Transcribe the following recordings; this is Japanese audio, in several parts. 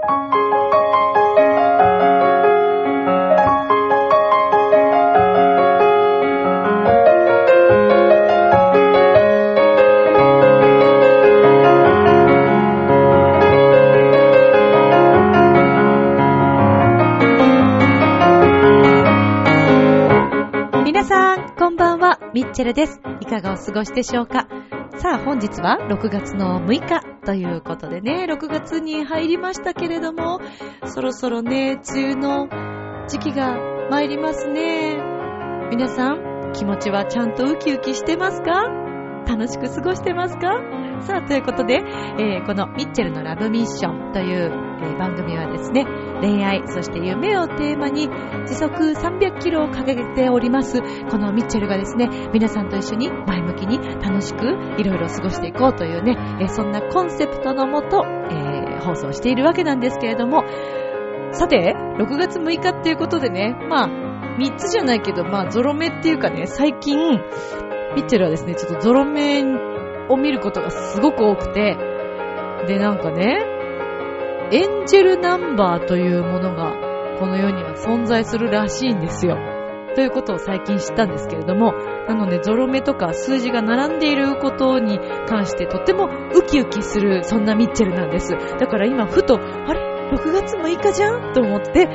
皆さん、こんばんは、ミッチェルです。いかがお過ごしでしょうか？さあ、本日は6月の6日。ということでね、6月に入りましたけれども、そろそろね、梅雨の時期が参りますね。皆さん、気持ちはちゃんとウキウキしてますか？楽しく過ごしてますか？さあ、ということで、えーこのミッチェルのラブミッションという、えー番組はですね、恋愛、そして夢をテーマに時速300キロを掲げております、このミッチェルがですね、皆さんと一緒に前向きに楽しくいろいろ過ごしていこうというね、えそんなコンセプトのもと、えー放送しているわけなんですけれども、さて、6月6日っていうことでね、まあ、3つじゃないけど、まあ、ゾロ目っていうかね、最近、ミッチェルはですね、ちょっとゾロ目を見ることがすごく多くて、で、なんかね、エンジェルナンバーというものが、この世には存在するらしいんですよ。ということを最近知ったんですけれども、なのでゾロ目とか数字が並んでいることに関してとてもウキウキする、そんなミッチェルなんです。だから今ふと、あれ ?6 月6日じゃん？と思って、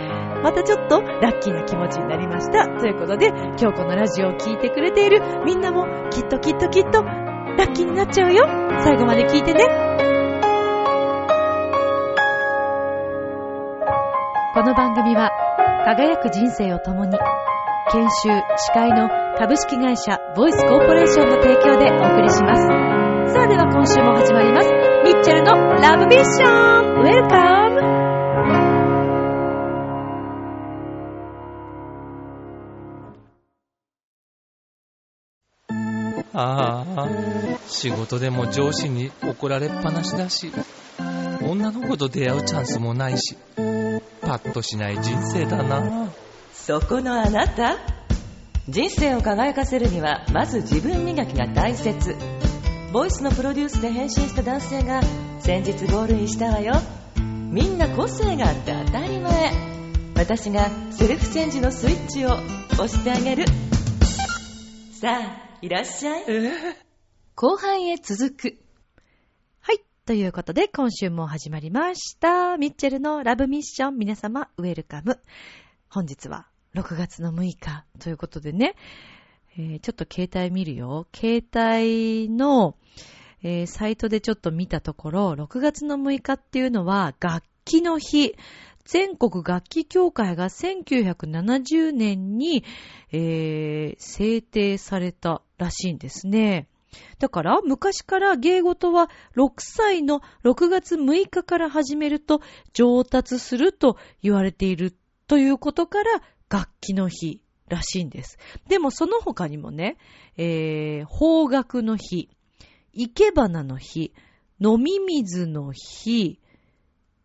またちょっとラッキーな気持ちになりました。ということで、今日このラジオを聴いてくれているみんなもきっときっときっとラッキーになっちゃうよ。最後まで聞いてね。この番組は輝く人生を共に研修、司会の株式会社ボイスコーポレーションの提供でお送りします。さあでは今週も始まります。ミッチェルのラブミッションウェルカムああ、仕事でも上司に怒られっぱなしだし、女の子と出会うチャンスもないし、パッとしない人生だな。そこのあなた。人生を輝かせるにはまず自分磨きが大切。ボイスのプロデュースで変身した男性が先日ゴールインしたわよ。みんな個性があって当たり前。私がセルフチェンジのスイッチを押してあげる。さあいらっしゃい。後半へ続く。はい。ということで、今週も始まりました。ミッチェルのラブミッション。皆様、ウェルカム。本日は6月の6日ということでね、えーちょっと携帯見るよ。携帯の、えーサイトでちょっと見たところ、6月の6日っていうのは楽器の日。全国楽器協会が1970年に、えー制定されたらしいんですね。だから、昔から芸事は6歳の6月6日から始めると上達すると言われているということから楽器の日らしいんです。でもその他にもね、えー、方角の日、生け花の日、飲み水の日、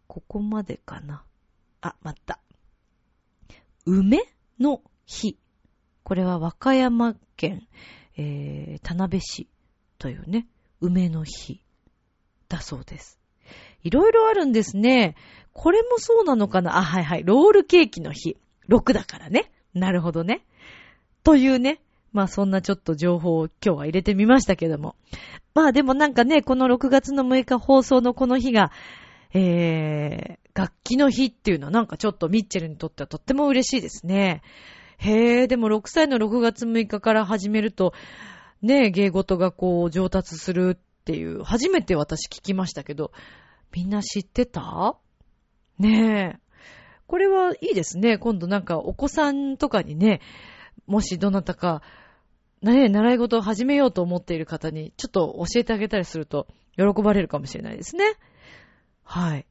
ここまでかな。あ、また。梅の日。これは和歌山県、えー、田辺市というね、梅の日だそうです。いろいろあるんですね。これもそうなのかな？あ、はいはい。ロールケーキの日。6だからね。なるほどね。というね。まあそんなちょっと情報を今日は入れてみましたけども。まあでもなんかね、この6月の6日放送のこの日が、えー、楽器の日っていうのはなんかちょっとミッチェルにとってはとっても嬉しいですね。へえ、でも6歳の6月6日から始めると、ね、芸事がこう上達するっていう、初めて私聞きましたけど、みんな知ってた？ねえ。これはいいですね。今度なんかお子さんとかにね、もしどなたか、ね、習い事を始めようと思っている方に、ちょっと教えてあげたりすると、喜ばれるかもしれないですね。はい。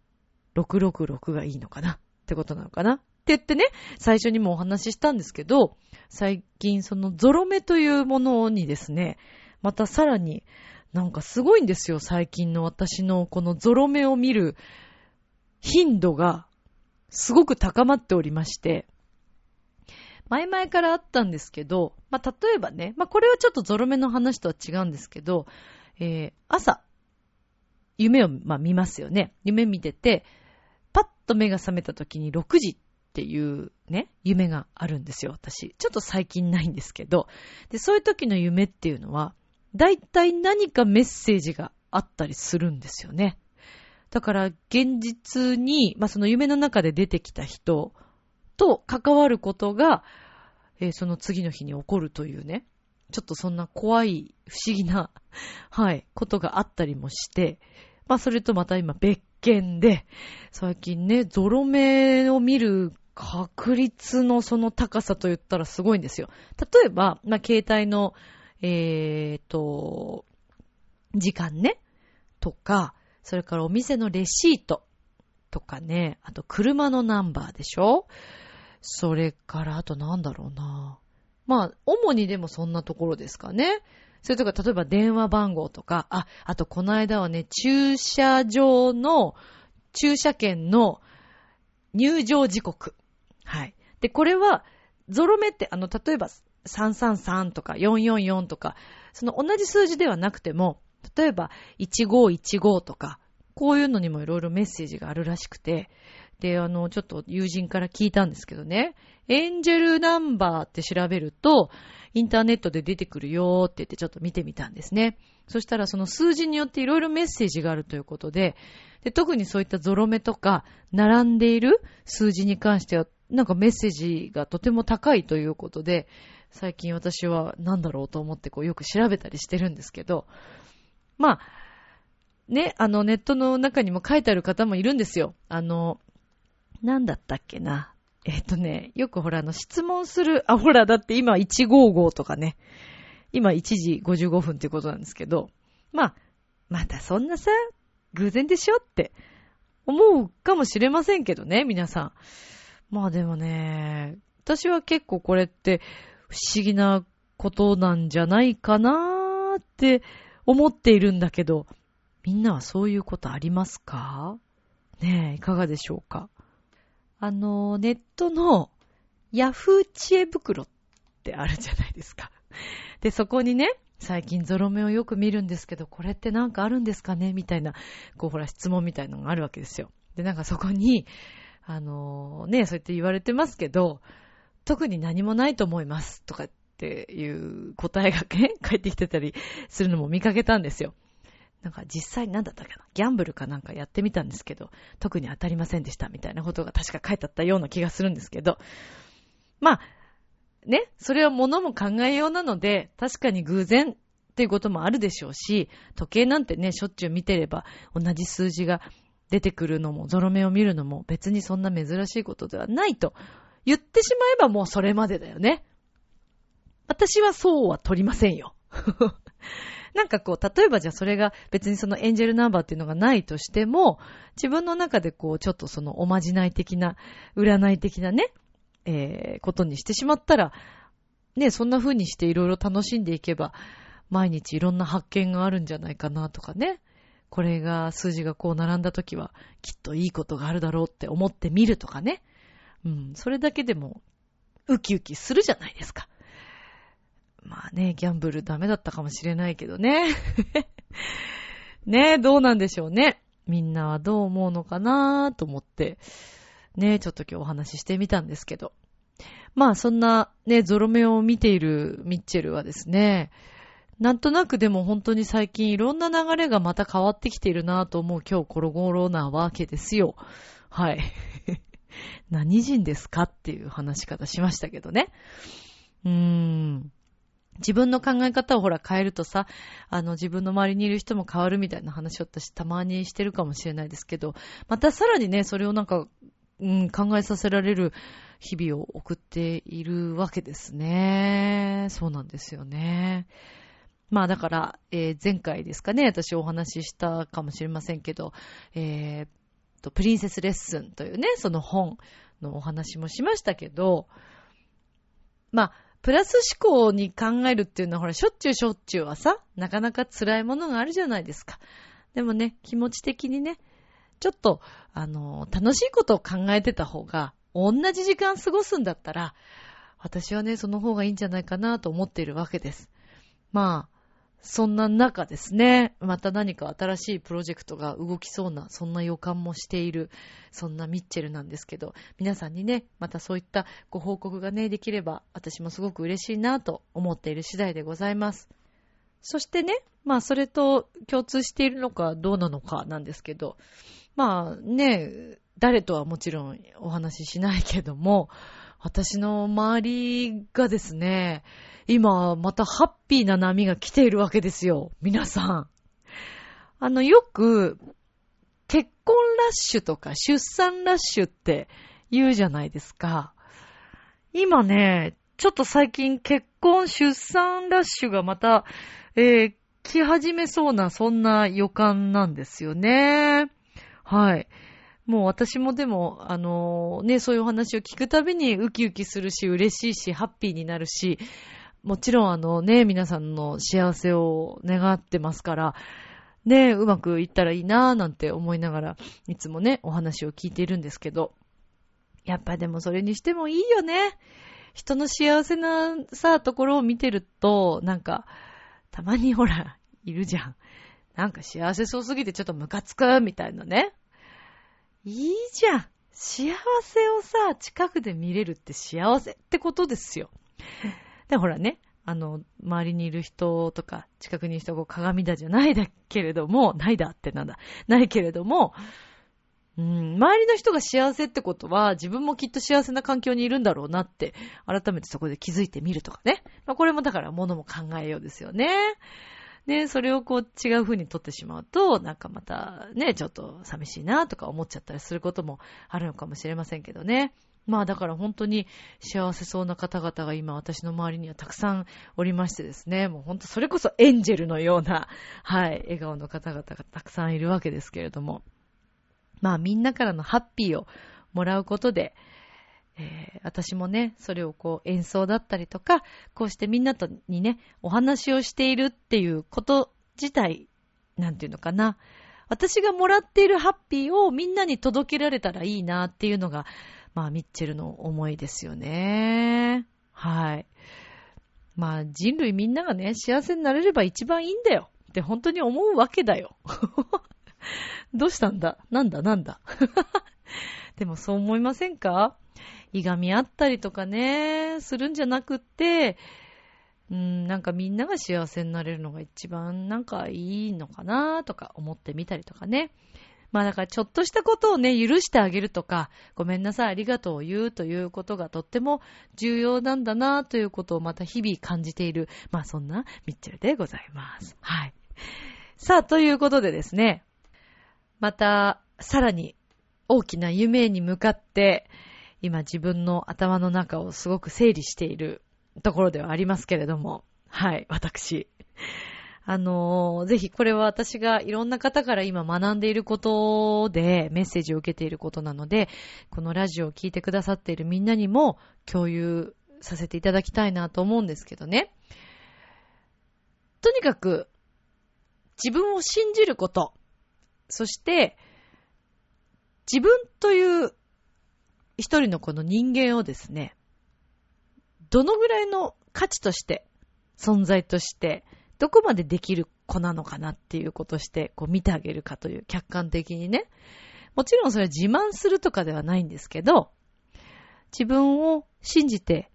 666がいいのかな？ってことなのかな？言ってね、最初にもお話ししたんですけど、最近そのゾロ目というものにですね、またさらになんかすごいんですよ、最近の私のこのゾロ目を見る頻度がすごく高まっておりまして、前々からあったんですけど、まあ、例えばね、まあ、これはちょっとゾロ目の話とは違うんですけど、えー、朝、夢を、まあ、見ますよね。夢見てて、パッと目が覚めた時に6時っていうね、夢があるんですよ、私。ちょっと最近ないんですけど。で、そういう時の夢っていうのは、だいたい何かメッセージがあったりするんですよね。だから、現実に、まあ、その夢の中で出てきた人と関わることが、えー、その次の日に起こるというね、ちょっとそんな怖い、不思議な、はい、ことがあったりもして、まあ、それとまた今別件で、最近ね、ゾロ目を見る確率のその高さと言ったらすごいんですよ。例えば、まあ、携帯の、えーと、時間ね、とか、それからお店のレシートとかね、あと車のナンバーでしょそれから、あとなんだろうな。まあ、主にでもそんなところですかね。それとか、例えば電話番号とか、あ、あとこの間はね、駐車場の、駐車券の入場時刻。はい。で、これは、ゾロ目って、あの、例えば、333とか444とか、その同じ数字ではなくても、例えば、1515とか、こういうのにもいろいろメッセージがあるらしくて、で、あの、ちょっと友人から聞いたんですけどね、エンジェルナンバーって調べると、インターネットで出てくるよって言ってちょっと見てみたんですね。そしたらその数字によっていろいろメッセージがあるということで、で特にそういったゾロ目とか、並んでいる数字に関してはなんかメッセージがとても高いということで、最近私は何だろうと思ってこうよく調べたりしてるんですけど、まあ、ね、あのネットの中にも書いてある方もいるんですよ。あの、なんだったっけな。えっ、とね、よくほらあの質問する、あ、ほらだって今155とかね、今1時55分っていうことなんですけど、まあ、またそんなさ、偶然でしょって思うかもしれませんけどね、皆さん。まあでもね、私は結構これって不思議なことなんじゃないかなーって思っているんだけど、みんなはそういうことありますか？ねえ、いかがでしょうか？あの、ネットのヤフー知恵袋ってあるじゃないですか。で、そこにね、最近ゾロ目をよく見るんですけど、これってなんかあるんですかね？みたいな、こうほら質問みたいなのがあるわけですよ。で、なんかそこに、あのね、そうやって言われてますけど、特に何もないと思いますとかっていう答えがね、返ってきてたりするのも見かけたんですよ。なんか実際なんだったかな？ギャンブルかなんかやってみたんですけど、特に当たりませんでしたみたいなことが確か書いてあったような気がするんですけど、まあ、ね、それは物も考えようなので、確かに偶然っていうこともあるでしょうし、時計なんてね、しょっちゅう見てれば同じ数字が出てくるのも、ゾロ目を見るのも別にそんな珍しいことではないと言ってしまえばもうそれまでだよね。私はそうは取りませんよ。なんかこう、例えばじゃあそれが別にそのエンジェルナンバーっていうのがないとしても、自分の中でこう、ちょっとそのおまじない的な、占い的なね、えー、ことにしてしまったら、ね、そんな風にしていろいろ楽しんでいけば、毎日いろんな発見があるんじゃないかなとかね。これが、数字がこう並んだ時は、きっといいことがあるだろうって思ってみるとかね。うん、それだけでも、ウキウキするじゃないですか。まあね、ギャンブルダメだったかもしれないけどね。ねどうなんでしょうね。みんなはどう思うのかなと思って、ねちょっと今日お話ししてみたんですけど。まあそんなね、ゾロ目を見ているミッチェルはですね、なんとなくでも本当に最近いろんな流れがまた変わってきているなと思う今日コロゴロなわけですよ。はい。何人ですかっていう話し方しましたけどね。うーん。自分の考え方をほら変えるとさ、あの自分の周りにいる人も変わるみたいな話を私たまにしてるかもしれないですけど、またさらにね、それをなんか、うん、考えさせられる日々を送っているわけですね。そうなんですよね。まあだから、えー、前回ですかね、私お話ししたかもしれませんけど、えー、と、プリンセスレッスンというね、その本のお話もしましたけど、まあ、プラス思考に考えるっていうのはほら、しょっちゅうしょっちゅうはさ、なかなか辛いものがあるじゃないですか。でもね、気持ち的にね、ちょっと、あの、楽しいことを考えてた方が、同じ時間過ごすんだったら、私はね、その方がいいんじゃないかなと思っているわけです。まあ、そんな中ですね、また何か新しいプロジェクトが動きそうな、そんな予感もしている、そんなミッチェルなんですけど、皆さんにね、またそういったご報告がね、できれば、私もすごく嬉しいなと思っている次第でございます。そしてね、まあそれと共通しているのかどうなのかなんですけど、まあね、誰とはもちろんお話ししないけども、私の周りがですね、今、またハッピーな波が来ているわけですよ。皆さん。あの、よく、結婚ラッシュとか出産ラッシュって言うじゃないですか。今ね、ちょっと最近結婚出産ラッシュがまた、えー、来始めそうな、そんな予感なんですよね。はい。もう私もでも、あのー、ね、そういうお話を聞くたびにウキウキするし、嬉しいし、ハッピーになるし、もちろんあのね、皆さんの幸せを願ってますから、ね、うまくいったらいいなぁなんて思いながら、いつもね、お話を聞いているんですけど、やっぱでもそれにしてもいいよね。人の幸せなさ、ところを見てると、なんか、たまにほら、いるじゃん。なんか幸せそうすぎてちょっとムカつく、みたいなね。いいじゃん。幸せをさ、近くで見れるって幸せってことですよ。で、ほらね、あの、周りにいる人とか、近くにいる人が鏡だじゃないだけれども、ないだってなんだ。ないけれども、うん、周りの人が幸せってことは、自分もきっと幸せな環境にいるんだろうなって、改めてそこで気づいてみるとかね。まあ、これもだから、ものも考えようですよね。で、それをこう違う風に取ってしまうと、なんかまたね、ちょっと寂しいなとか思っちゃったりすることもあるのかもしれませんけどね。まあだから本当に幸せそうな方々が今私の周りにはたくさんおりましてですね、もう本当それこそエンジェルのような、はい、笑顔の方々がたくさんいるわけですけれども、まあみんなからのハッピーをもらうことで、えー、私もね、それをこう演奏だったりとか、こうしてみんなとにね、お話をしているっていうこと自体、なんていうのかな。私がもらっているハッピーをみんなに届けられたらいいなっていうのが、まあ、ミッチェルの思いですよね。はい。まあ、人類みんながね、幸せになれれば一番いいんだよって本当に思うわけだよ。どうしたんだ？なんだ？なんだ？でもそう思いませんか？いがみ合ったりとかね、するんじゃなくって、うん、なんかみんなが幸せになれるのが一番なんかいいのかなとか思ってみたりとかね。まあだからちょっとしたことをね、許してあげるとか、ごめんなさい、ありがとうを言うということがとっても重要なんだなということをまた日々感じている、まあそんなミッチェルでございます。はい。さあ、ということでですね、またさらに大きな夢に向かって、今自分の頭の中をすごく整理しているところではありますけれども、はい、私。あのー、ぜひこれは私がいろんな方から今学んでいることでメッセージを受けていることなので、このラジオを聞いてくださっているみんなにも共有させていただきたいなと思うんですけどね。とにかく、自分を信じること、そして、自分という一人のこの人間をですね、どのぐらいの価値として、存在として、どこまでできる子なのかなっていうことして、こう見てあげるかという客観的にね。もちろんそれは自慢するとかではないんですけど、自分を信じて、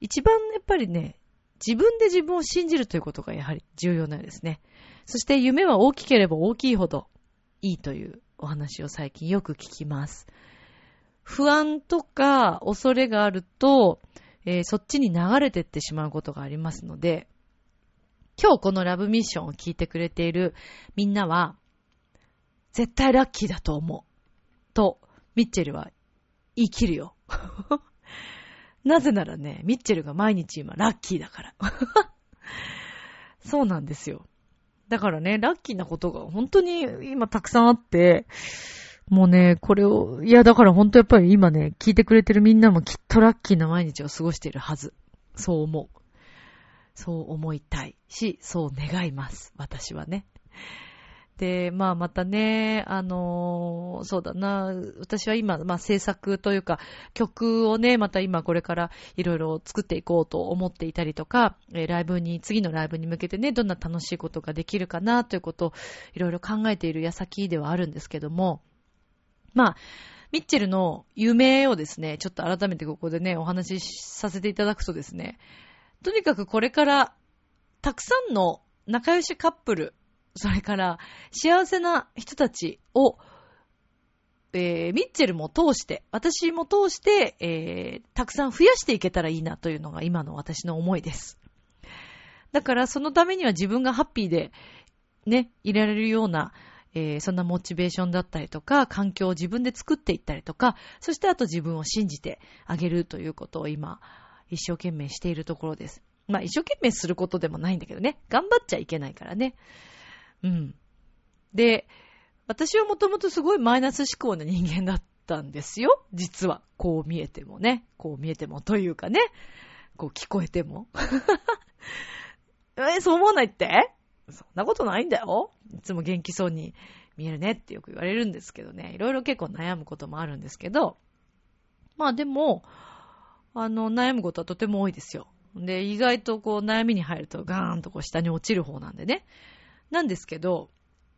一番やっぱりね、自分で自分を信じるということがやはり重要なんですね。そして夢は大きければ大きいほどいいというお話を最近よく聞きます。不安とか恐れがあると、えー、そっちに流れてってしまうことがありますので、今日このラブミッションを聞いてくれているみんなは、絶対ラッキーだと思う。と、ミッチェルは言い切るよ。なぜならね、ミッチェルが毎日今ラッキーだから。そうなんですよ。だからね、ラッキーなことが本当に今たくさんあって、もうね、これを、いや、だから本当やっぱり今ね、聞いてくれてるみんなもきっとラッキーな毎日を過ごしているはず。そう思う。そう思いたいし、そう願います。私はね。で、まあまたね、あのーそうだな、私は今、まあ制作というか、曲をね、また今これからいろいろ作っていこうと思っていたりとか、えライブに、次のライブに向けてね、どんな楽しいことができるかなということをいろいろ考えている矢先ではあるんですけども、まあ、ミッチェルの夢をですね、ちょっと改めてここでね、お話しさせていただくとですね、とにかくこれから、たくさんの仲良しカップル、それから幸せな人たちを、えー、ミッチェルも通して、私も通して、えー、たくさん増やしていけたらいいなというのが今の私の思いです。だからそのためには自分がハッピーで、ね、いられるような、えーそんなモチベーションだったりとか、環境を自分で作っていったりとか、そしてあと自分を信じてあげるということを今、一生懸命しているところです。まあ一生懸命することでもないんだけどね。頑張っちゃいけないからね。うん。で、私はもともとすごいマイナス思考な人間だったんですよ。実は。こう見えてもね。こう見えてもというかね。こう聞こえても。え、そう思わないって？そんなことないんだよ。いつも元気そうに見えるねってよく言われるんですけどね。いろいろ結構悩むこともあるんですけど。まあでも、あの、悩むことはとても多いですよ。で、意外とこう悩みに入るとガーンとこう下に落ちる方なんでね。なんですけど、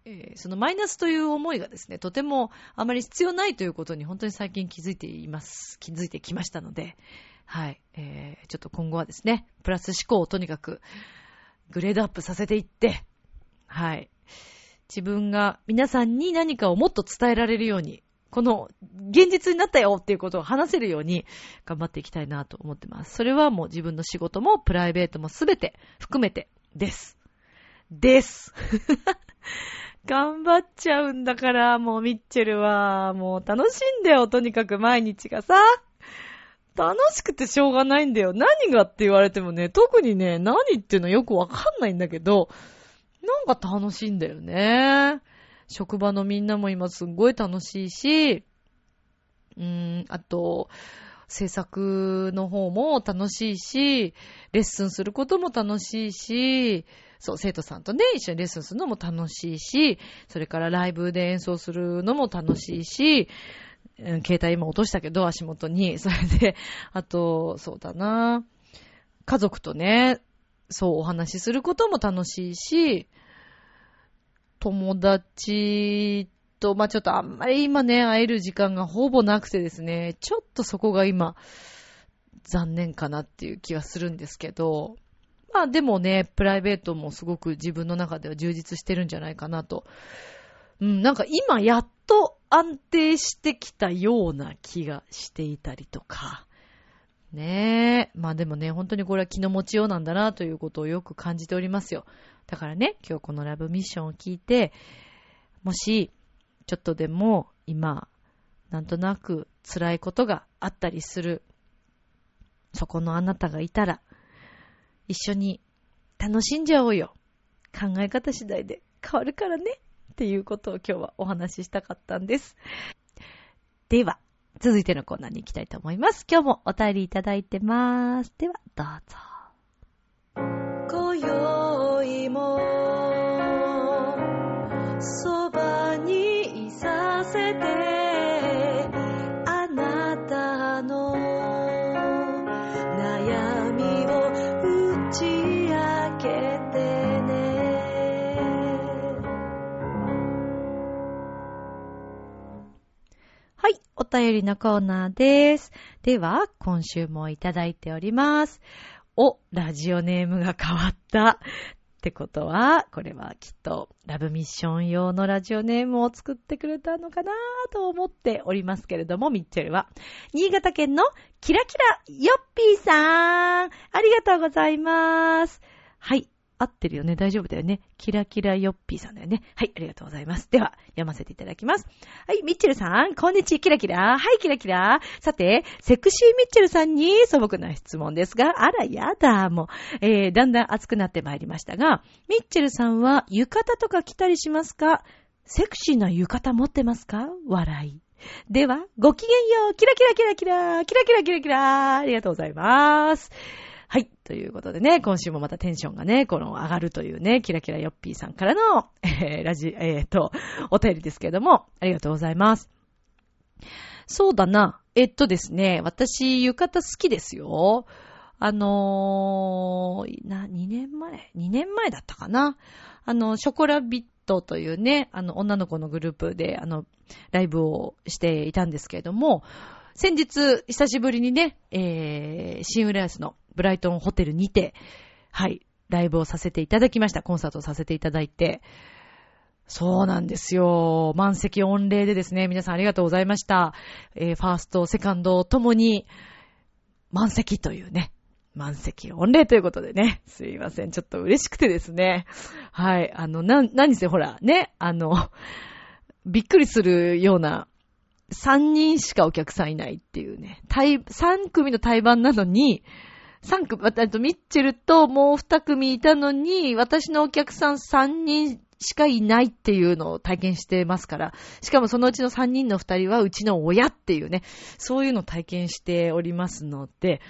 えーそのマイナスという思いがですね、とてもあまり必要ないということに本当に最近気づいています。気づいてきましたので、はい。えーちょっと今後はですね、プラス思考をとにかくグレードアップさせていって、はい。自分が皆さんに何かをもっと伝えられるように、この現実になったよっていうことを話せるように頑張っていきたいなと思ってます。それはもう自分の仕事もプライベートもすべて含めてです。です。頑張っちゃうんだから、もうミッチェルは、もう楽しんでよ、とにかく毎日がさ。楽しくてしょうがないんだよ。何がって言われてもね、特にね、何っていうのよくわかんないんだけど、なんか楽しいんだよね。職場のみんなも今すっごい楽しいし、うーん、あと、制作の方も楽しいし、レッスンすることも楽しいし、そう、生徒さんとね、一緒にレッスンするのも楽しいし、それからライブで演奏するのも楽しいし、携帯今落としたけど、足元に。それで、あと、そうだな。家族とね、そうお話しすることも楽しいし、友達と、まあ、ちょっとあんまり今ね、会える時間がほぼなくてですね、ちょっとそこが今、残念かなっていう気はするんですけど、まあでもね、プライベートもすごく自分の中では充実してるんじゃないかなと。うん、なんか今やっと安定してきたような気がしていたりとか。ねえ。まあでもね、本当にこれは気の持ちようなんだなということをよく感じておりますよ。だからね、今日このラブミッションを聞いて、もし、ちょっとでも今、なんとなく辛いことがあったりする、そこのあなたがいたら、一緒に楽しんじゃおうよ。考え方次第で変わるからね。っていうことを今日はお話ししたかったんです。では、続いてのコーナーに行きたいと思います。今日もお便りいただいてます。では、どうぞ。今宵も、お便りのコーナーです。では、今週もいただいております。お、ラジオネームが変わった。ってことは、これはきっとラブミッション用のラジオネームを作ってくれたのかなと思っておりますけれども、ミッチェルは、新潟県のキラキラヨッピーさーん、ありがとうございます。はい。合ってるよね。大丈夫だよね。キラキラヨッピーさんだよね。はい。ありがとうございます。では、読ませていただきます。はい。ミッチェルさん、こんにちは。キラキラ。はい、キラキラ。さて、セクシーミッチェルさんに素朴な質問ですが、あら、やだ、もう、えー、だんだん熱くなってまいりましたが、ミッチェルさんは浴衣とか着たりしますか？セクシーな浴衣持ってますか？笑い。では、ごきげんよう。キラキラキラキラ。キラキラキラキラ。ありがとうございます。はい。ということでね、今週もまたテンションがね、この上がるというね、キラキラヨッピーさんからの、えー、ラジ、えー、と、お便りですけれども、ありがとうございます。そうだな。えっとですね、私、浴衣好きですよ。あのー、な、2年前 ?2 年前だったかな？あの、ショコラビットというね、あの、女の子のグループで、あの、ライブをしていたんですけれども、先日、久しぶりにね、えー、シンウライスのブライトンホテルにて、はい、ライブをさせていただきました。コンサートをさせていただいて、そうなんですよ。満席御礼でですね、皆さんありがとうございました。えー、ファースト、セカンドともに、満席というね、満席御礼ということでね、すいません。ちょっと嬉しくてですね。はい。あの、な、何せほら、ね、あの、びっくりするような、3人しかお客さんいないっていうね、対、3組の対バンなのに、3組、あとミッチェルともう2組いたのに、私のお客さん3人しかいないっていうのを体験してますから、しかもそのうちの3人の2人はうちの親っていうね、そういうのを体験しておりますので、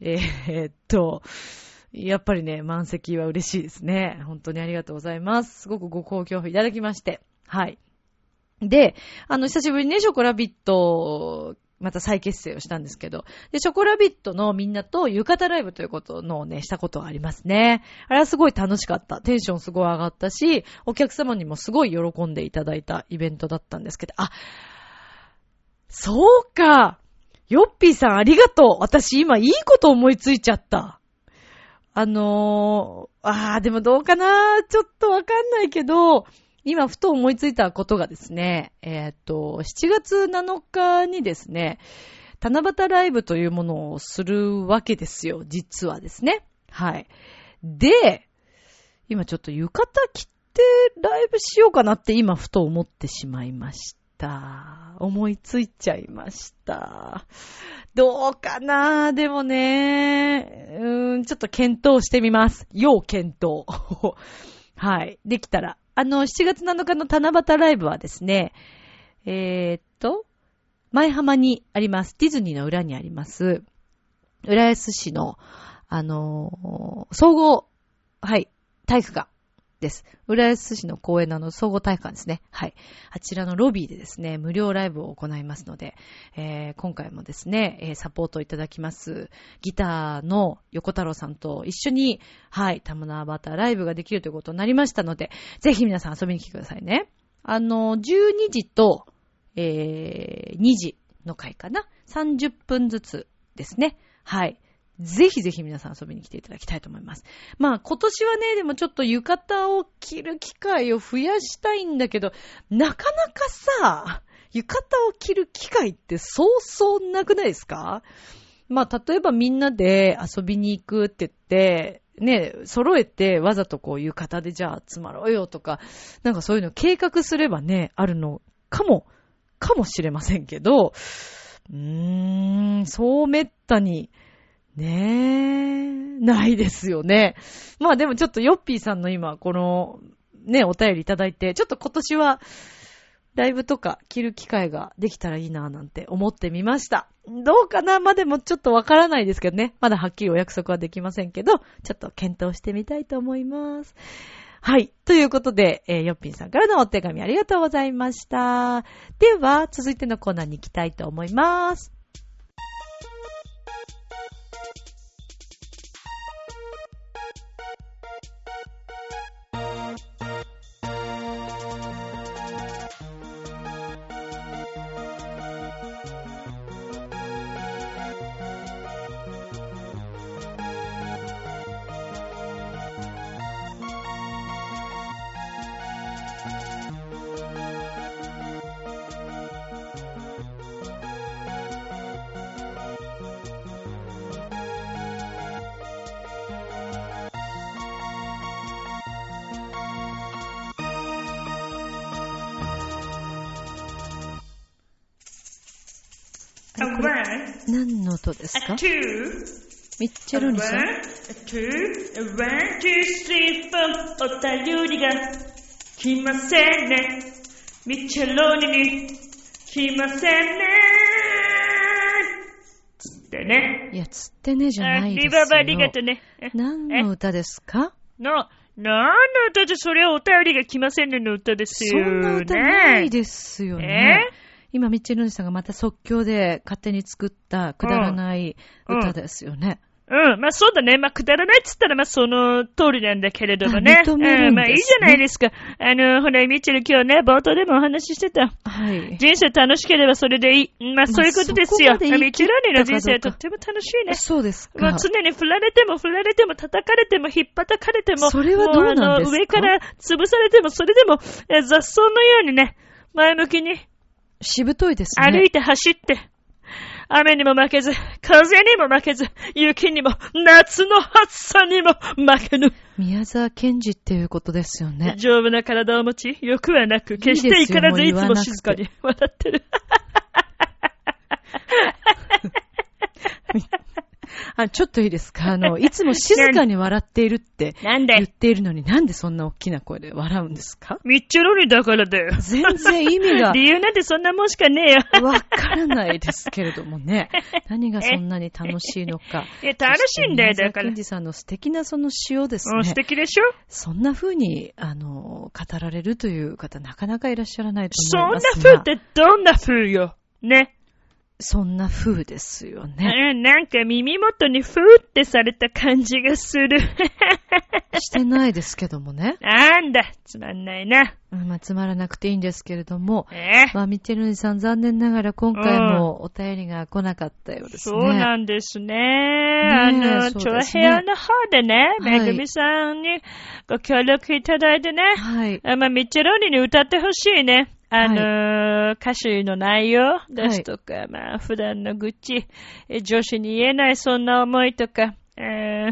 えー、っと、やっぱりね、満席は嬉しいですね。本当にありがとうございます。すごくご好評いただきまして。はい。で、あの、久しぶりにね、ショコラビット、また再結成をしたんですけど、で、ショコラビットのみんなと浴衣ライブということのをね、したことがありますね。あれはすごい楽しかった。テンションすごい上がったし、お客様にもすごい喜んでいただいたイベントだったんですけど、あ、そうかヨッピーさんありがとう私今いいこと思いついちゃった。あのー、あー、でもどうかなちょっとわかんないけど、今、ふと思いついたことがですね、えーっと、7月7日にですね、七夕ライブというものをするわけですよ、実はですね。はい。で、今ちょっと浴衣着てライブしようかなって今ふと思ってしまいました。思いついちゃいました。どうかな？でもね、うーん、ちょっと検討してみます。要検討。はい。できたら。あの、7月7日の七夕ライブはですね、えー、っと、前浜にあります。ディズニーの裏にあります。浦安市の、あのー総合、はい、体育館です。浦安市の公園のあの、総合体育館ですね。はい。あちらのロビーでですね、無料ライブを行いますので、えー今回もですね、えーサポートいただきます、ギターの横太郎さんと一緒に、はい、玉縄バターライブができるということになりましたので、ぜひ皆さん遊びに来てくださいね。あの、12時と、えー、2時の回かな？30分ずつですね。はい。ぜひぜひ皆さん遊びに来ていただきたいと思います。まあ今年はね、でもちょっと浴衣を着る機会を増やしたいんだけど、なかなかさ、浴衣を着る機会ってそうそうなくないですか？まあ例えばみんなで遊びに行くって言って、ね、揃えてわざとこう浴衣でじゃあ集まろうよとか、なんかそういうの計画すればね、あるのかも、かもしれませんけど、うーん、そうめったに、ねえ、ないですよね。まあでもちょっとヨッピーさんの今、この、ね、お便りいただいて、ちょっと今年は、ライブとか着る機会ができたらいいなぁなんて思ってみました。どうかな？ま、でもちょっとわからないですけどね。まだはっきりお約束はできませんけど、ちょっと検討してみたいと思います。はい。ということで、ヨッピンさんからのお手紙ありがとうございました。では、続いてのコーナーに行きたいと思います。ですか？ミッチェルニさんお便りが来ませんね。ミッチェロニに来ませんね。つってね。いや、つってねじゃあないですよ。リバーバーありがとね。え何の歌ですか？な、なんの歌でそれはお便りが来ませんねの歌ですよ。そんな歌ないですよね。今、ミッチェルンさんがまた即興で勝手に作ったくだらない歌ですよね。うん、まあそうだね。まあくだらないっつったらまあその通りなんだけれどもね。あ認めるんですねうんまあいいじゃないですか。あの、ほら、ミッチェル今日ね、冒頭でもお話ししてた。はい。人生楽しければそれでいい。まあそういうことですよ。まで言いミッチェル兄の人生切ったかどうかとっても楽しいね。そうですか。もう常に振られても振られても叩かれても引っ叩かれても、それはどうなんですか？もうあの上から潰されてもそれでもえ雑草のようにね、前向きにしぶといですね。歩いて走って、雨にも負けず、風にも負けず、雪にも、夏の暑さにも負けぬ。宮沢賢治っていうことですよね。丈夫な体を持ち、欲はなく、決して怒らずいつも静かに笑ってる。あ、ちょっといいですか？あの、いつも静かに笑っているって なん言っでているのになんでそんな大きな声で笑うんですか？ミッチェロリだからだよ。全然意味が 理由なんてそんなもんしかねえよ。わからないですけれどもね。何がそんなに楽しいのか。いや、楽しいんだよ、だからケン。ジさんの素敵なその詩をですうん、ね素、敵でしょ？そんな風に、あの、語られるという方、なかなかいらっしゃらないとそんな思いますが。風ってどんな風よ？ね。そんな風ですよね。うんなんか耳元にふーってされた感じがする。してないですけどもね。なんだ、つまんないな。うんまあ、つまらなくていいんですけれども、えまあ、ミッチェさん、残念ながら今回もお便りが来なかったようですね。そうなんですね。あの、チョアヘアの方でね、はいめぐみさんにご協力いただいてね、はい。あまあ、ミッチェローニに歌ってほしいね。あの歌詞の内容ですとか、まあ、普段の愚痴、え女子に言えないそんな思いとか、え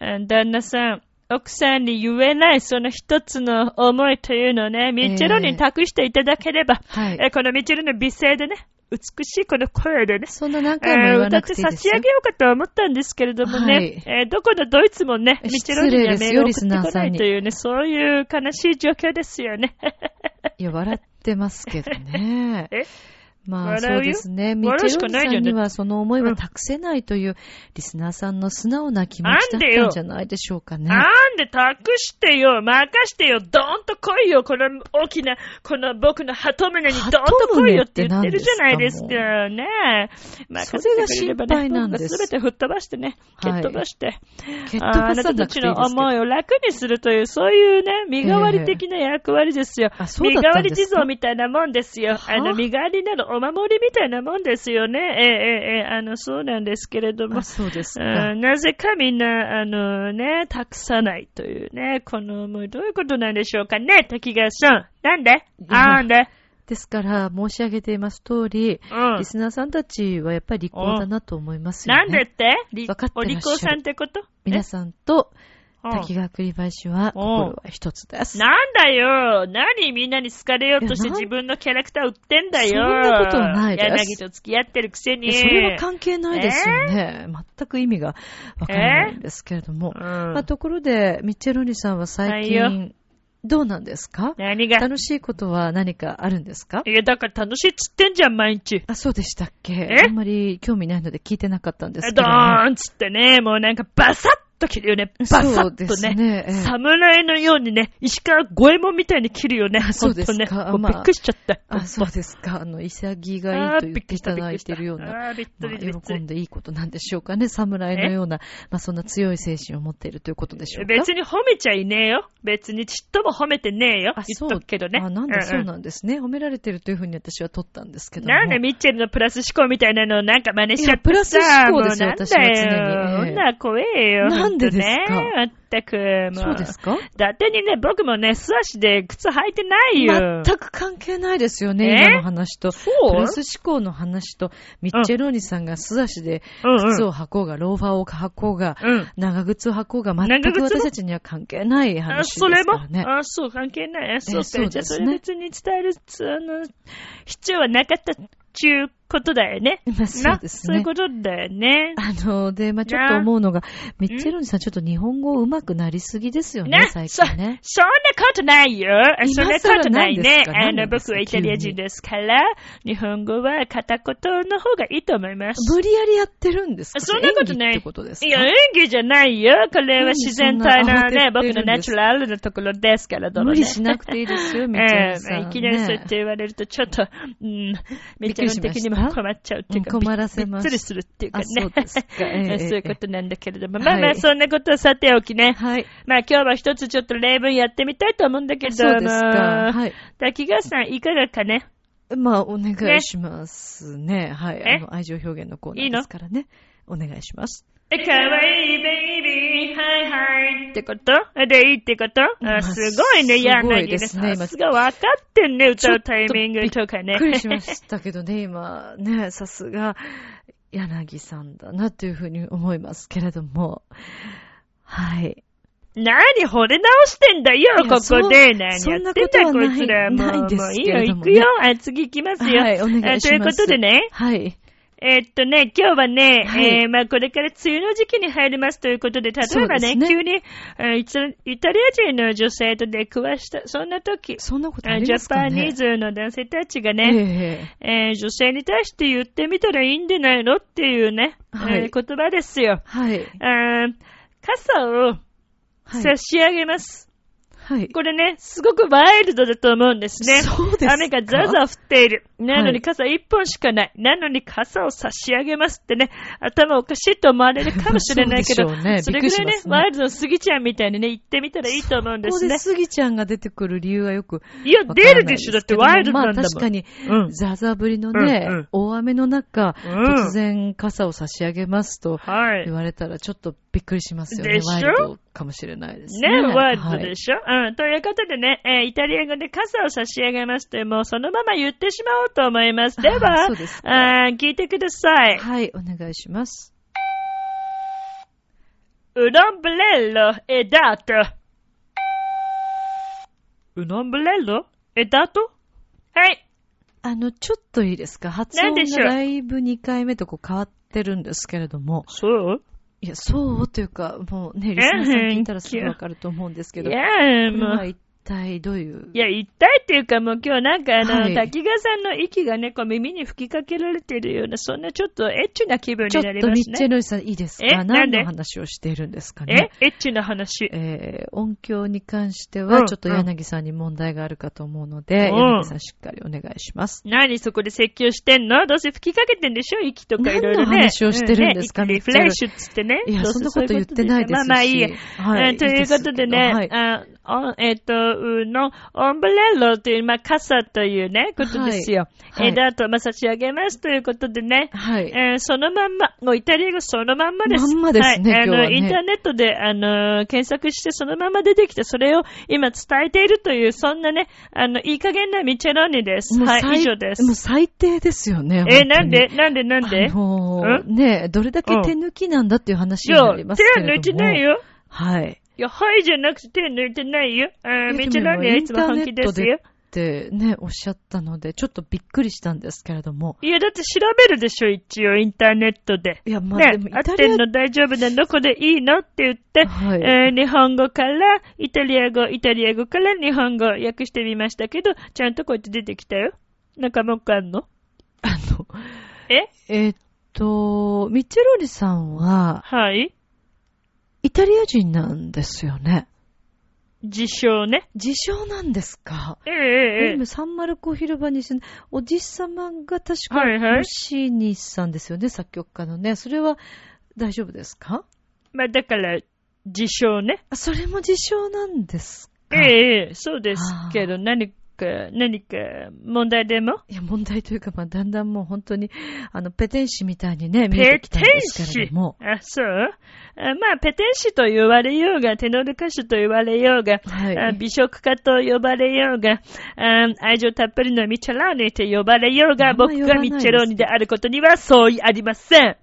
旦那さん、奥さんに言えないその一つの思いというのをね、ミッチェローニに託していただければ、はい。えーこのミッチェローニの美声でね、美しいこの声でね、そんな何回も言わなくていいですよえー歌って差し上げ。ようかと思ったんですけれどもね、はいえーどこのドイツもね、ミッチェローニにはメールを送ってこなんいというね、そういう悲しい状況ですよね。いや、笑ってますけどね。え？まあそうですね。ミッ笑うしチェロかないじゃん。ンさんにはその思いは託せないというリスナーさんの素直な気持ちだったんじゃないでしょうかね。なんで託してよ、任してよ、どーんと来いよ、この大きな、この僕の鳩胸にどーんと来いよって言ってるじゃないですか。ね。任せてくれればね、なんです。僕がすべて吹っ飛ばしてね、蹴はい。っ飛ばして、蹴っ飛ああなたたちの思いを楽にするという、そういうね、身代わり的な役割ですよ。あそう身代わり地蔵みたいなもんですよ。あの、はあ。身代わりになるお守りみたいなもんですよね。ええええええあの、そうなんですけれどもあ、。そうですなぜかみんな、あのね、託さないというね、この思い、どういうことなんでしょうかね、滝川さん。なんで？やなんで？ですから、申し上げています通り、うんリ。スナーさんたちはやっぱり利口だなと思いますよね。なんでって？り分かっておらっしゃる利口さんってこと？皆さんとえ滝川栗林は心は一つです。なんだよ。何みんなに好かれようとして自分のキャラクター売ってんだよ。そんなことはないです。柳と付き合ってるくせに。それは関係ないですよね。全く意味がわからないんですけれども。うん。まあ、ところで、ミッチェロニさんは最はい近、どうなんですか？何が？楽しいことは何かあるんですか？いや、だから楽しいっつってんじゃん、毎日。あ、そうでしたっけ？え？あんまり興味ないので聞いてなかったんですけドど、ーンっつってね、もうなんかバサッと切るよね。バサそうでッとね。すね。ええ侍のようにね、石川五右衛門みたいに切るよね。あ そうですね。びっくりしちゃった。あ、そうですか。あの、潔がいいと言っていただいているような、あ喜んでいいことなんでしょうかね。侍のような、まあ、そんな強い精神を持っているということでしょうか。別に褒めちゃいねえよ。別にちっとも褒めてねえよ。あ、言そうけどね。あ、なんだ、そううなんですね。褒められてるというふうに私は取ったんですけども。なんでミッチェルのプラス思考みたいなのをなんか真似しちゃってさ。いやプラス思考ですよ私は常にええ女怖えよ。なんでですか？まったく、もう。そうですか？伊達にね、僕もね、素足で靴履いてないよ。全く関係ないですよね、え？今の話と。そう？プラス思考の話と、ミッチェローニさんが素足でうんうん靴を履こうが、ローファーを履こうが、うん。長靴を履こうが、全く私たちには関係ないあ、話ですそれもからね。あ、そう、関係ない。あ、そうか。そうじゃあ、ですねそれ別に伝える、つあの、必要はなかった、ちゅうことだよね。まあそうですねなそういうことだよね。あの、で、まあちょっと思うのが、ミッチェロニさんちょっと日本語上手くなりすぎですよね、な最そ、近ね。そんなことないよ。そんなことないね。あの、僕はイタリア人ですから、日本語は片言の方がいいと思います。無理やりやってるんですか？そんなことないいや、演技じゃないよ。これは自然体なね、僕のナチュラルなところですから、どうもね無理しなくていいですよ、ミッチェロニさん。ええいきなりそうやって言われると、ちょっと、うん、めっちゃ論的にも困っちゃうっていうか、うん困らせますびっくりするっていうかね。あそうですかええ そういうことなんだけれども。ええまあまあ、はいそんなことはさておきね。はい。まあ今日は一つちょっと例文やってみたいと思うんだけど、そうですか。はい。滝川さんいかがかね？まあ、お願いしますね。はい。えあの、愛情表現のコーナーですからね。お願いします。え、かわいいベイはいはいってこと？でいいってこと？まああすごいね、柳ね。ですねさすが分かってんね、歌うタイミングとかね。びっくりしましたけどね、今、ね、さすが、柳さんだなというふうに思いますけれども。はい。何惚れ直してんだよ、ここで。なやってんだ、ことはないこいつら。もう、ないんですもういいよ、けれどもね行くよ。あ、次行きますよ。はい、お願いします。あということでね、はい。えーっとね、今日はね、はいえー、まあこれから梅雨の時期に入りますということで、例えばね、ね急に、えーイタリア人の女性と出くわした、そんな時、そんなことああジャりますかね？パニーズの男性たちがえね、ええー女性に対して言ってみたらいいんじゃないのっていうね、はいえー言葉ですよ。はい。傘をはい。差し上げます。はい。これね、すごくワイルドだと思うんですね。そうですか？雨がザーザー降っている。なのはいに傘一本しかない。なのに傘を差し上げますってね、頭おかしいと思われるかもしれないけど、そねそれぐらいねねワイルドのスギちゃんみたいにね、言ってみたらいいと思うんでねここですスギちゃんが出てくる理由はよくいや、出るでしょ。だってワイルドなんだもん。まあ確かに、うんザーザー降りのね、うんうん大雨の中、うん突然傘を差し上げますとはい言。われたらちょっとびっくりしますよね。でしょ？ワイルドかもしれないですね。ね、ワイルドはいでしょ、うん。ということでね、えーイタリア語で傘を差し上げますと、もうそのまま言ってしまおうと思います。であはそうで聞いてください。はい、お願いします。Un ombrello è dato. Un ombrello è dato? はい。あの、ちょっといいですか？発音がだいぶ2回目とこう変わってるんですけれども。そう？いや、そう？というか、もうね、リスナーさん聞いたらすぐわかると思うんですけど。いやこー、もう。れは一体どういう？いや、言いたいっていうかもう今日なんかあの、はい滝川さんの息がね、こう耳に吹きかけられているような、そんなちょっとエッチな気分ちょっになりますとミッチェね。ロイさんいいですか？え？なんで？何の話をしているんですかえ？ねエッチな話。えー、音響に関してうんはちょっと柳さんに問題があるかと思うので、うん柳さんしっかりお願いします。何そこで説教してんの？どうせ吹きかけてんでしょ？息とかいろいろね。何の話をしてるんですか？うね、リフレッシュっつってね。いや、そんなこと言ってないですし。まあまあいいや。はい。えーということでね、はい。ああえっ、と、うの、オンブレロという、まあ、傘というね、ことですよ。はいえー、で、あと、まあ、差し上げますということでね、はい。えーそのまんま、もうイタリア語そのまんまです。まんまですねはい、あの、インターネットで、あの、検索してそのまま出てきて、それを今伝えているという、そんなね、あの、いい加減なミチェローニです。はい、以上です。もう最低ですよね。えー本当になんでなんでなんで？あのーねどれだけ手抜きなんだっていう話になりますけ手れども。は抜いてない。よ。はい。いや、はいじゃなくて手抜いてないよ。あーミチェローニはいつも本気ですよ。ってね、おっしゃったので、ちょっとびっくりしたんですけれども。いや、だって調べるでしょ、一応、インターネットで。いや、まあ、でもイタリアってんの大丈夫なのこれいいのって言って、はいえー日本語からイタリア語、イタリア語から日本語訳してみましたけど、ちゃんとこうやって出てきたよ。なんかもう一個あんの？あの、え？えーっと、ミッチェロリさんは、はいイタリア人なんですよね。自称ね。自称なんですか？ええええ今、サンマルコ広場に住んで、おじさまが確か、はいはいムシニさんですよね、作曲家のね。それは大丈夫ですか？まあだから、自称ね。あ、それも自称なんですえか？えええそうですけど、何か、何か問題でも？いや、問題というか、まあ、だんだんもう本当に、あの、ペテン師みたいにね、見えペてきたんテンですけれ師ども。あ、そう？あまあ、ペテン師と言われようが、テノール歌手と言われようが、はい。あ美食家と呼ばれようが、あ愛情たっぷりのミッチェローニと呼ばれようが、僕がミッチェローニであることには相違ありません。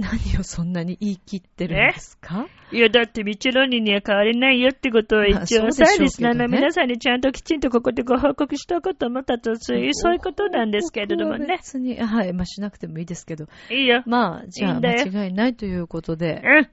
何をそんなに言い切ってるんですか？いや、だってミッチェローニには変わりないよってことを一応さ、リスナーの皆さんにちゃんときちんとここでご報告しておこうと思ったと、そういう、そういうことなんですけれどもね。別に、はい、まあしなくてもいいですけど。いいよ。まあ、じゃあ間違いないということで、うん。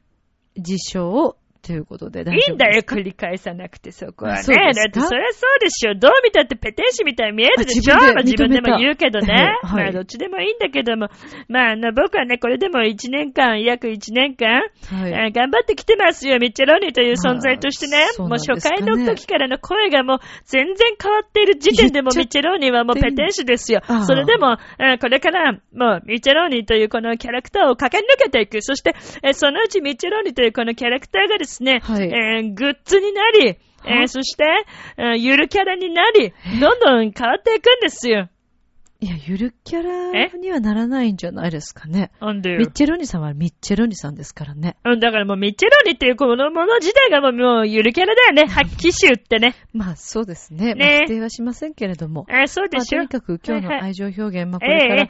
自称ということで大いいんだよ、繰り返さなくて、そこはね。だってそりゃそうでしょ。どう見たってペテン師みたいに見えるでしょ？あ自分自分でも言うけどね。はいまあどっちでもいいんだけども。まああの、僕はね、これでも1年間、約1年間、はい。えー頑張ってきてますよ、ミッチェローニという存在としてね。まあそうもう初回の時からの声がもう全然変わっている時点でもミッチェローニはもうペテン師ですよ。それでも、えーこれからもうミッチェローニというこのキャラクターを駆け抜けていく。そして、えーそのうちミッチェローニというこのキャラクターがですね、はいえーグッズになり、えーはそして、えーゆるキャラになり、どんどん変わっていくんですよ。いや、ゆるキャラにはならないんじゃないですかね。なんでよミッチェロニさんはミッチェロニさんですからね。うん、だからもうミッチェローニっていうこのもの自体がもうもうゆるキャラだよね。発揮集ってね。まあそうですね。ねまあ否定はしませんけれども。えーそうでまあ、しょ。とにかく今日はいはいの愛情表現、まあこれからええ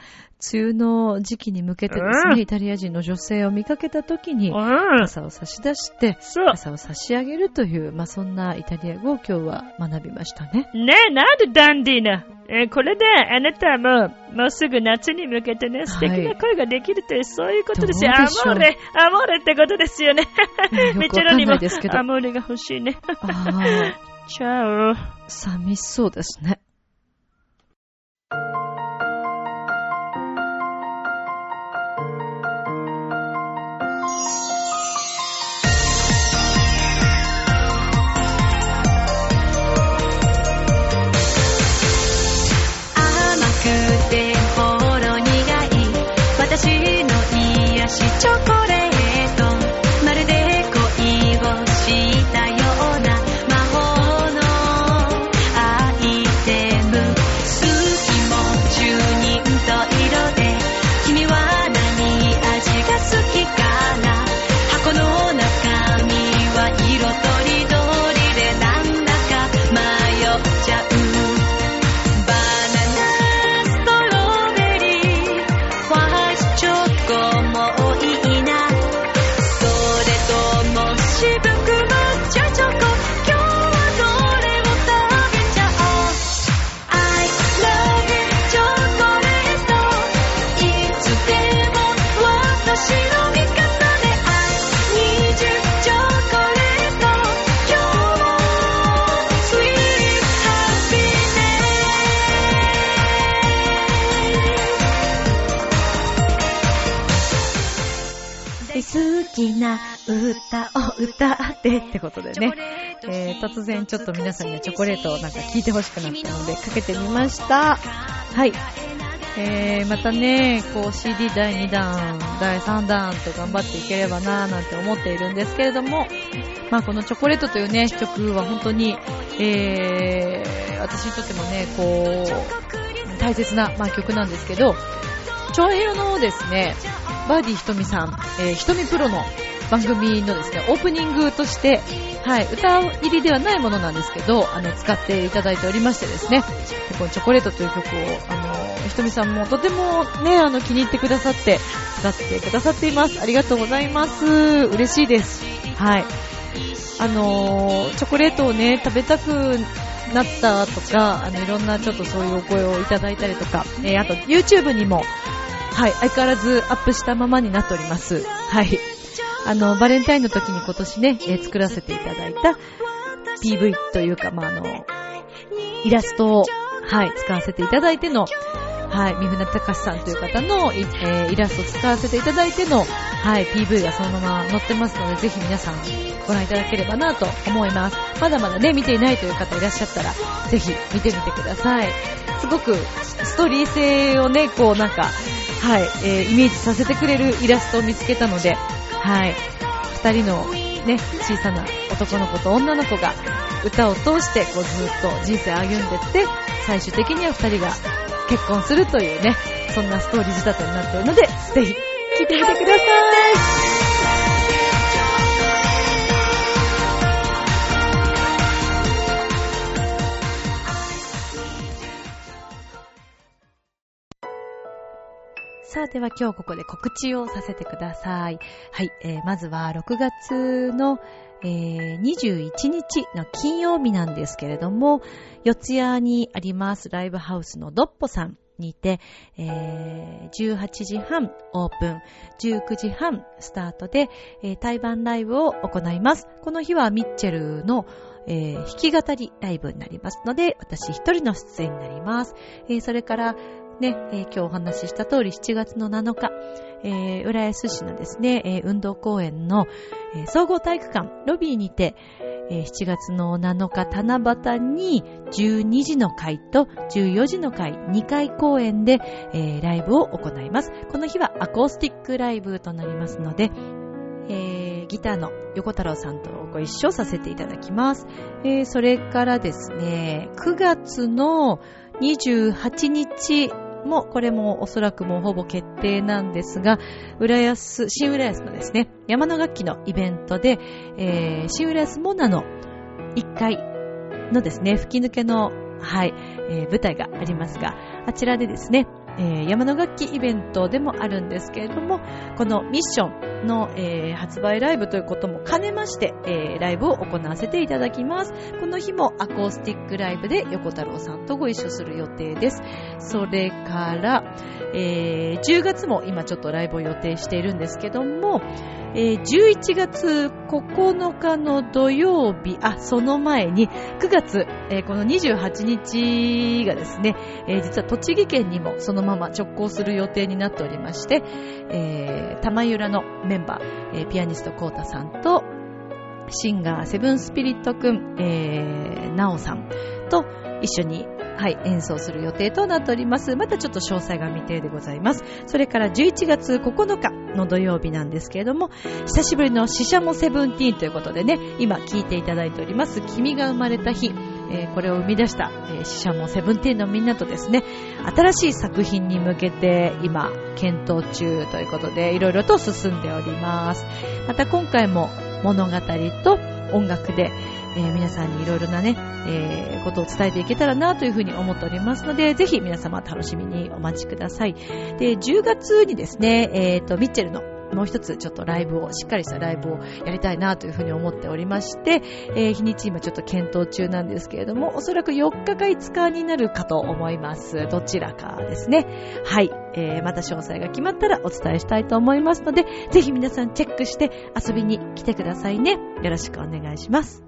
梅雨の時期に向けてですうんね、イタリア人の女性を見かけた時に、うん。傘を差し出して。傘を差し上げるという、まあそんなイタリア語を今日は学びましたね。ねえ、なんでダンディーな？えーこれで、あなたはもう、もうすぐ夏に向けてね、素敵な声ができるという、そういうことですよ。アモーレ、アモーレってことですよね。よくミッチェロにもアモーレが欲しいね。ああ、チャオ。寂しそうですね。しチョコ歌ってってことでね。えー突然ちょっと皆さんにチョコレートをなんか聞いてほしくなったのでかけてみました。はい。えー、またね、こう CD 第2弾、第3弾と頑張っていければなぁなんて思っているんですけれども、まあこのチョコレートというね、曲は本当に、えー、私にとってもね、こう、大切な、まあ、曲なんですけど、長平のですね、バーディーひとみさん、えー、ひとみプロの番組のですね、オープニングとして、はい、歌入りではないものなんですけど、あの、使っていただいておりましてですね、このチョコレートという曲を、あの、ひとみさんもとてもね、あの、気に入ってくださって、使ってくださっています。ありがとうございます。嬉しいです。はい。あのチョコレートをね、食べたくなったとか、あの、いろんなちょっとそういうお声をいただいたりとか、えーあと YouTube にも、はい、相変わらずアップしたままになっております。はい。あの、バレンタインの時に今年ね、えー作らせていただいた PV というか、まあ、あの、イラストを、はい、使わせていただいての、はい、三船隆さんという方の、えーイラストを使わせていただいての、はい、PV がそのまま載ってますので、ぜひ皆さんご覧いただければなと思います。まだまだね、見ていないという方いらっしゃったら、ぜひ見てみてください。すごくストーリー性をね、こうなんか、はい、えーイメージさせてくれるイラストを見つけたので、はい、二人のね、小さな男の子と女の子が歌を通してこうずっと人生歩んでって、最終的には2人が結婚するというね、そんなストーリー仕立てになっているので、ぜひ聴いてみてください。さあ、では今日ここで告知をさせてください。はい、えーまずは6月の、えー21日の金曜日なんですけれども、四谷にありますライブハウスのドッポさんにて、えー18時半オープン、19時半スタートで、えー対バンライブを行います。この日はミッチェルのえー弾き語りライブになりますので、私一人の出演になります。えーそれから、ね、えー今日お話しした通り7月の7日、えー浦安市のですね、えー運動公園の、えー総合体育館ロビーにて、え7月の7日七夕に12時の会と14時の会2回公演で、えライブを行います。この日はアコースティックライブとなりますので、えーギターの横太郎さんとご一緒させていただきます。えーそれからですね、9月の28日も、これもおそらくもうほぼ決定なんですが、浦安、新浦安のですね、山の楽器のイベントで、えー新浦安モナの1階のですね、吹き抜けの、はい、えー舞台がありますが、あちらでですね、えー山の楽器イベントでもあるんですけれども、このミッションの、えー発売ライブということも兼ねまして、えーライブを行わせていただきます。この日もアコースティックライブで横太郎さんとご一緒する予定です。それから、え10月も今ちょっとライブを予定しているんですけども、えー11月9日の土曜日、あ、その前に9月、えーこの28日がですね、えー実は栃木県にもそのまま直行する予定になっておりまして、えー玉浦のメンバー、えーピアニストコータさんと、シンガーセブンスピリットくん、えー、ナオさんと一緒にはい、演奏する予定となっております。またちょっと詳細が未定でございます。それから11月9日の土曜日なんですけれども、久しぶりの死者もセブンティーンということでね、今聞いていただいております、君が生まれた日、えーこれを生み出した、えー、死者もセブンティーンのみんなとですね、新しい作品に向けて今、検討中ということで、いろいろと進んでおります。また今回も物語と音楽で、えー皆さんにいろいろなね、えーことを伝えていけたらなというふうに思っておりますので、ぜひ皆様楽しみにお待ちください。で、10月にですね、えっ、と、ミッチェルのもう一つちょっとライブを、しっかりしたライブをやりたいなというふうに思っておりまして、えー日にち今ちょっと検討中なんですけれども、おそらく4日か5日になるかと思います。どちらかですね。はい。えーまた詳細が決まったらお伝えしたいと思いますので、ぜひ皆さんチェックして遊びに来てくださいね。よろしくお願いします。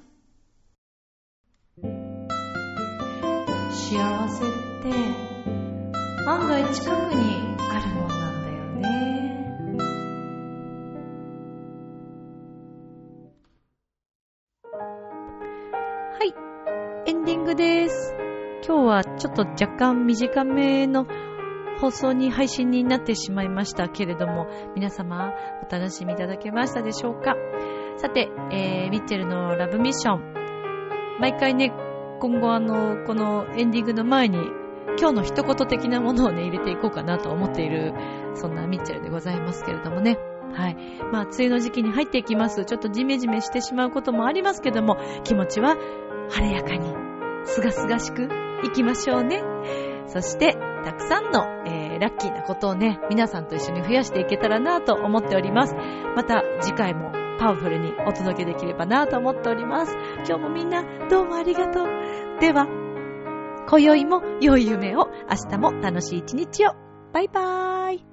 幸せって案外近くにあるもんなんだよね。はい、エンディングです。今日はちょっと若干短めの放送に配信になってしまいましたけれども、皆様お楽しみいただけましたでしょうか？さて、えー、ミッチェルのラブミッション。毎回ね、今後あの、このエンディングの前に、今日の一言的なものをね、入れていこうかなと思っている、そんなミッチェルでございますけれどもね。はい。まあ、梅雨の時期に入っていきます。ちょっとジメジメしてしまうこともありますけども、気持ちは晴れやかに、すがすがしくいきましょうね。そして、たくさんの、えー、ラッキーなことをね、皆さんと一緒に増やしていけたらなと思っております。また次回もパワフルにお届けできればなと思っております。今日もみんなどうもありがとう。では、今宵も良い夢を、明日も楽しい一日を。バイバーイ。